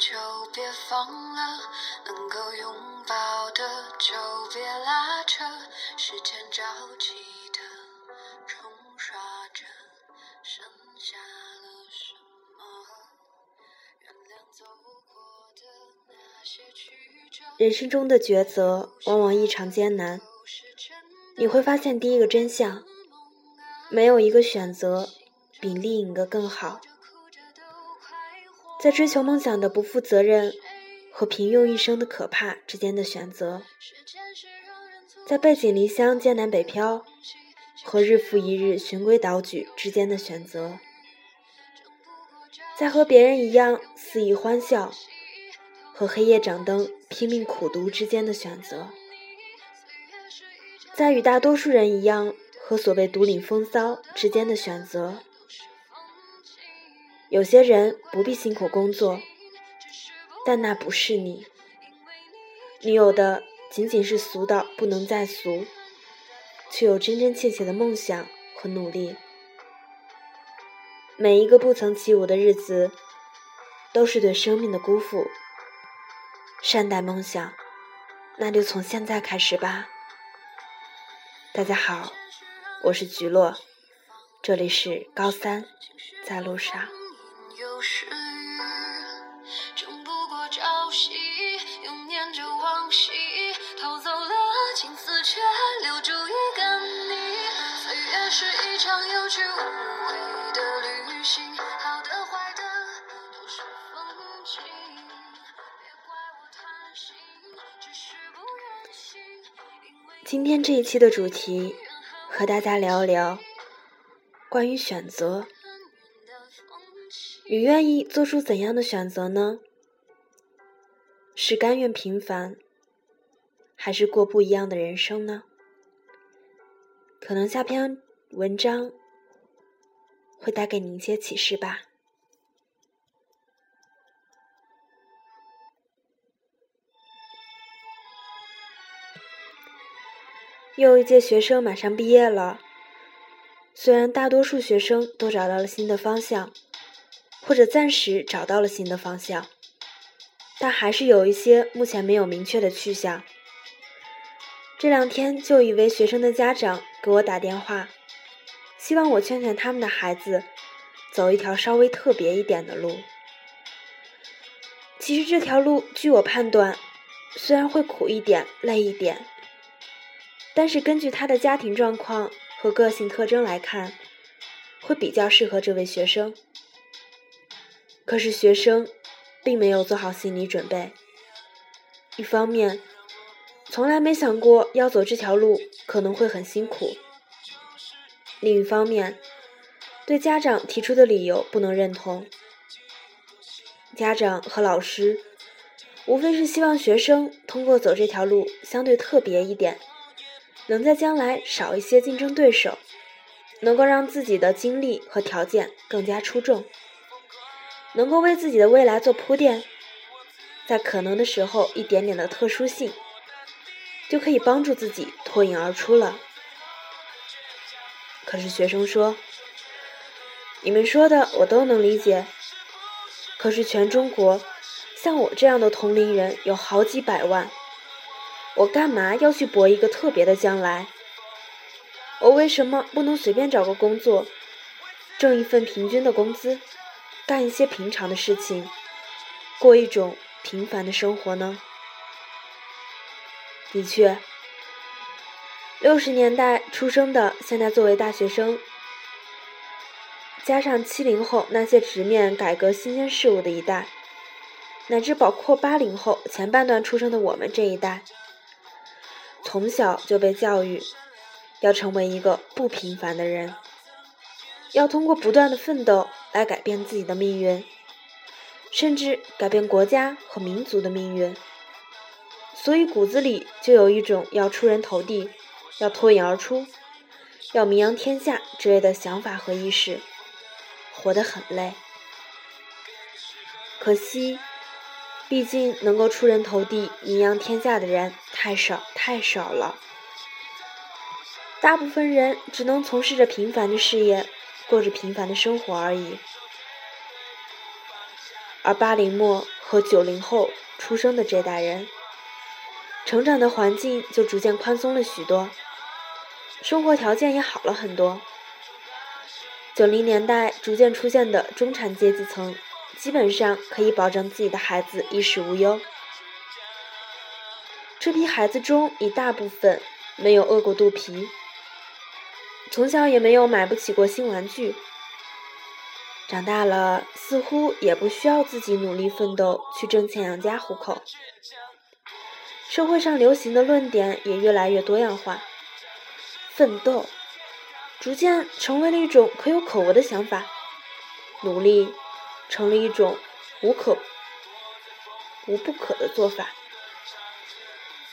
就别放了，能够拥抱的就别拉扯，时间着急的冲刷着，剩下了什么？原谅走过的那些曲折。人生中的抉择往往异常艰难，你会发现第一个真相：没有一个选择比另一个更好。在追求梦想的不负责任和平庸一生的可怕之间的选择，在背井离乡艰难北漂和日复一日循规蹈矩之间的选择，在和别人一样肆意欢笑和黑夜掌灯拼命苦读之间的选择，在与大多数人一样和所谓独领风骚之间的选择。有些人不必辛苦工作，但那不是你。你有的仅仅是俗到不能再俗，却有真真切切的梦想和努力。每一个不曾起舞的日子，都是对生命的辜负。善待梦想，那就从现在开始吧。大家好，我是菊落，这里是高三，在路上。是一场有去无回的旅行，好的坏的都是风景。别怪我贪心，只是不忍心。因为今天这一期的主题，和大家聊一聊关于选择。你愿意做出怎样的选择呢？是甘愿平凡，还是过不一样的人生呢？可能下篇文章会带给你一些启示吧。又一届学生马上毕业了，虽然大多数学生都找到了新的方向。或者暂时找到了新的方向，但还是有一些目前没有明确的去向。这两天就一位学生的家长给我打电话，希望我劝劝他们的孩子走一条稍微特别一点的路。其实这条路，据我判断，虽然会苦一点、累一点，但是根据他的家庭状况和个性特征来看，会比较适合这位学生。可是学生并没有做好心理准备。一方面，从来没想过要走这条路可能会很辛苦；另一方面，对家长提出的理由不能认同。家长和老师无非是希望学生通过走这条路相对特别一点，能在将来少一些竞争对手，能够让自己的经历和条件更加出众。能够为自己的未来做铺垫，在可能的时候，一点点的特殊性，就可以帮助自己脱颖而出了。可是学生说：“你们说的我都能理解，可是全中国像我这样的同龄人有好几百万，我干嘛要去搏一个特别的将来？我为什么不能随便找个工作，挣一份平均的工资？”干一些平常的事情，过一种平凡的生活呢？的确，六十年代出生的，现在作为大学生，加上七零后那些直面改革新鲜事物的一代，乃至包括八零后前半段出生的我们这一代，从小就被教育要成为一个不平凡的人。要通过不断的奋斗来改变自己的命运，甚至改变国家和民族的命运。所以骨子里就有一种要出人头地、要脱颖而出、要名扬天下之类的想法和意识，活得很累。可惜，毕竟能够出人头地、名扬天下的人太少太少了，大部分人只能从事着平凡的事业。过着平凡的生活而已。而八零末和九零后出生的这代人，成长的环境就逐渐宽松了许多，生活条件也好了很多。九零年代逐渐出现的中产阶级层，基本上可以保证自己的孩子衣食无忧。这批孩子中，一大部分没有饿过肚皮，从小也没有买不起过新玩具。长大了，似乎也不需要自己努力奋斗去挣钱养家糊口。社会上流行的论点也越来越多样化，奋斗逐渐成为了一种可有可无的想法，努力成了一种无可无不可的做法。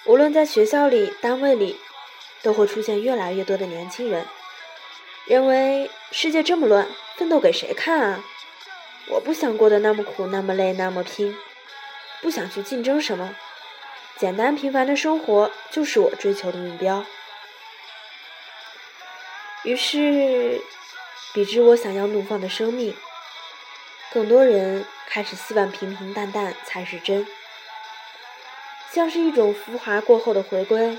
无论在学校里、单位里，都会出现越来越多的年轻人。认为世界这么乱，奋斗给谁看啊？我不想过得那么苦、那么累、那么拼，不想去竞争什么，简单平凡的生活就是我追求的目标。于是，比之我想要怒放的生命，更多人开始希望平平淡淡才是真，像是一种浮华过后的回归，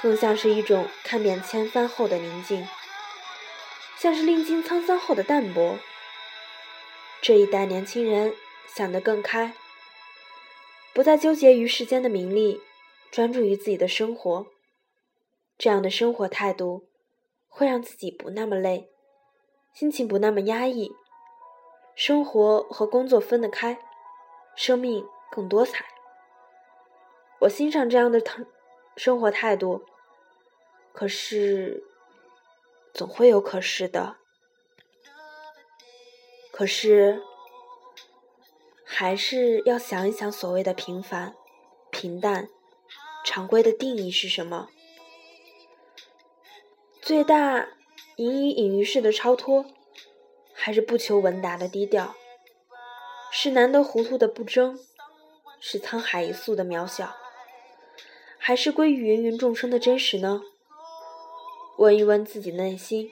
更像是一种看遍千帆后的宁静。像是历经沧桑后的淡泊。这一代年轻人想得更开，不再纠结于世间的名利，专注于自己的生活。这样的生活态度，会让自己不那么累，心情不那么压抑，生活和工作分得开，生命更多彩。我欣赏这样的生活态度，可是。总会有可是的，可是还是要想一想，所谓的平凡、平淡、常规的定义是什么？最大隐隐隐于市的超脱，还是不求闻达的低调？是难得糊涂的不争？是沧海一粟的渺小？还是归于芸芸众生的真实呢？问一问自己内心，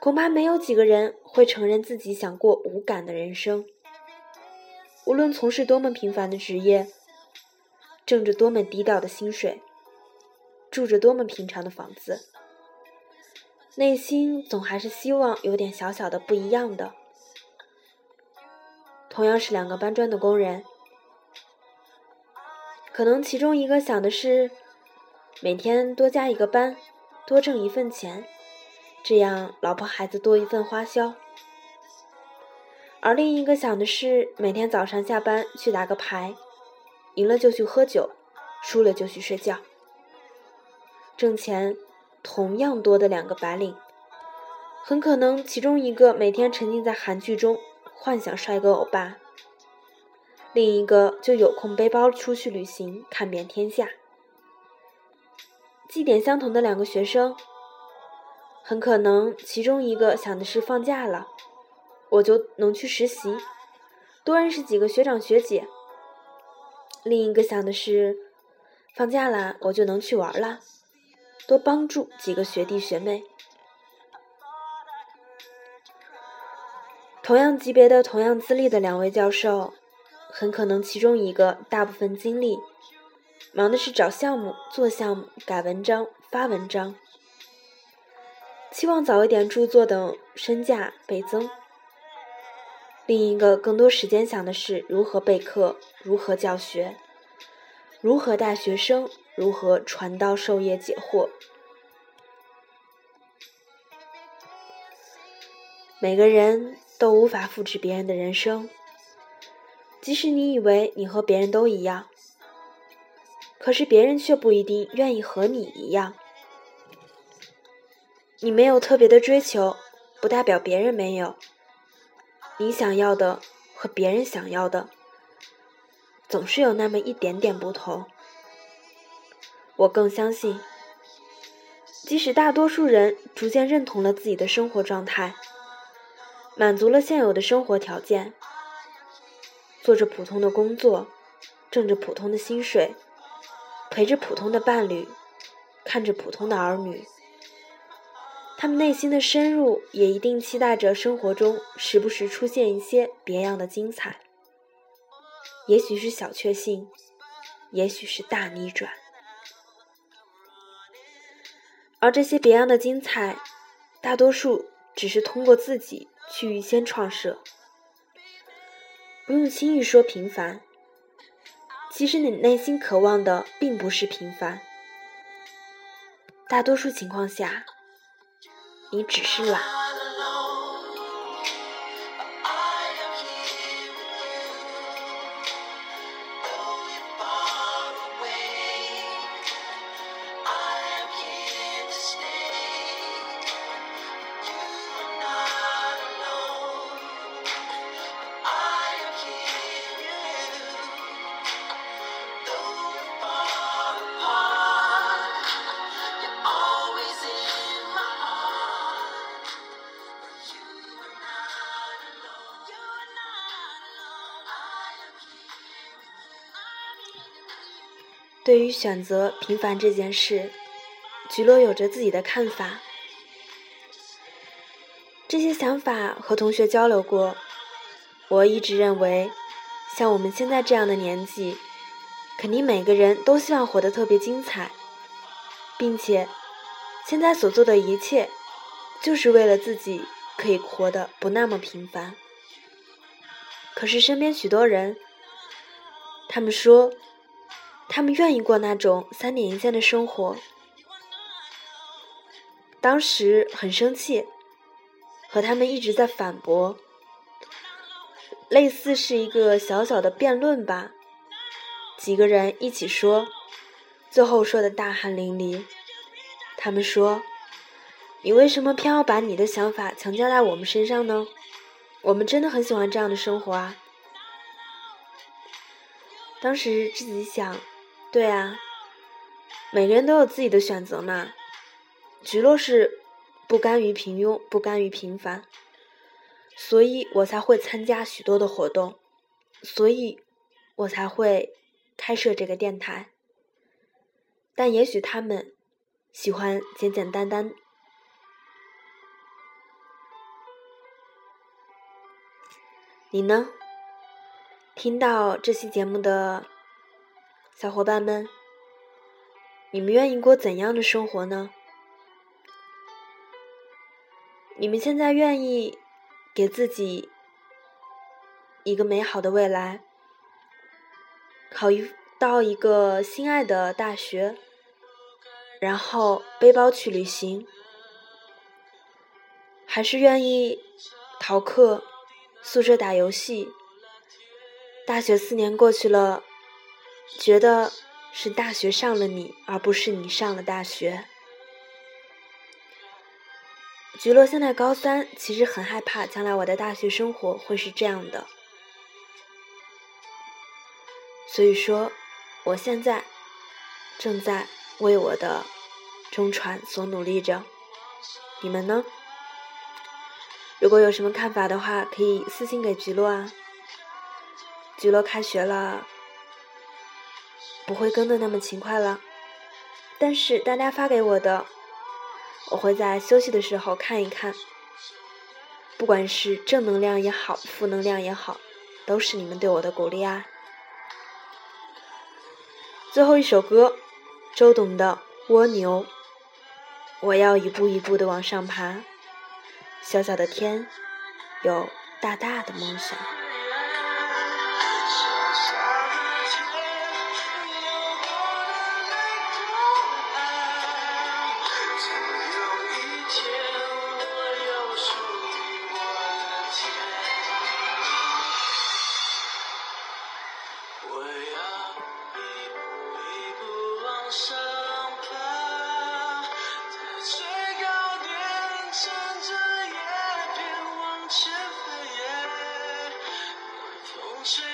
恐怕没有几个人会承认自己想过无感的人生。无论从事多么平凡的职业，挣着多么低调的薪水，住着多么平常的房子，内心总还是希望有点小小的不一样的。同样是两个搬砖的工人，可能其中一个想的是每天多加一个班。多挣一份钱，这样老婆孩子多一份花销。而另一个想的是，每天早上下班去打个牌，赢了就去喝酒，输了就去睡觉。挣钱同样多的两个白领，很可能其中一个每天沉浸在韩剧中幻想帅哥欧巴，另一个就有空背包出去旅行，看遍天下。绩点相同的两个学生，很可能其中一个想的是放假了，我就能去实习，多认识几个学长学姐；另一个想的是放假了，我就能去玩了，多帮助几个学弟学妹。同样级别的、同样资历的两位教授，很可能其中一个大部分精力。忙的是找项目、做项目、改文章、发文章，期望早一点著作等身价倍增。另一个更多时间想的是如何备课、如何教学、如何带学生、如何传道授业解惑。每个人都无法复制别人的人生，即使你以为你和别人都一样。可是别人却不一定愿意和你一样。你没有特别的追求，不代表别人没有。你想要的和别人想要的，总是有那么一点点不同。我更相信，即使大多数人逐渐认同了自己的生活状态，满足了现有的生活条件，做着普通的工作，挣着普通的薪水。陪着普通的伴侣，看着普通的儿女，他们内心的深入也一定期待着生活中时不时出现一些别样的精彩，也许是小确幸，也许是大逆转。而这些别样的精彩，大多数只是通过自己去预先创设，不用轻易说平凡。其实你内心渴望的并不是平凡，大多数情况下，你只是懒。对于选择平凡这件事，菊落有着自己的看法。这些想法和同学交流过，我一直认为，像我们现在这样的年纪，肯定每个人都希望活得特别精彩，并且现在所做的一切，就是为了自己可以活得不那么平凡。可是身边许多人，他们说。他们愿意过那种三点一线的生活。当时很生气，和他们一直在反驳，类似是一个小小的辩论吧。几个人一起说，最后说的大汗淋漓。他们说：“你为什么偏要把你的想法强加在我们身上呢？我们真的很喜欢这样的生活啊！”当时自己想。对啊，每个人都有自己的选择嘛。菊落是不甘于平庸，不甘于平凡，所以我才会参加许多的活动，所以我才会开设这个电台。但也许他们喜欢简简单单。你呢？听到这期节目的。小伙伴们，你们愿意过怎样的生活呢？你们现在愿意给自己一个美好的未来，考一到一个心爱的大学，然后背包去旅行，还是愿意逃课、宿舍打游戏？大学四年过去了。觉得是大学上了你，而不是你上了大学。菊落现在高三，其实很害怕将来我的大学生活会是这样的。所以说，我现在正在为我的中传所努力着。你们呢？如果有什么看法的话，可以私信给菊落啊。菊落开学了。不会更的那么勤快了，但是大家发给我的，我会在休息的时候看一看。不管是正能量也好，负能量也好，都是你们对我的鼓励啊。最后一首歌，周董的《蜗牛》，我要一步一步的往上爬，小小的天，有大大的梦想。是。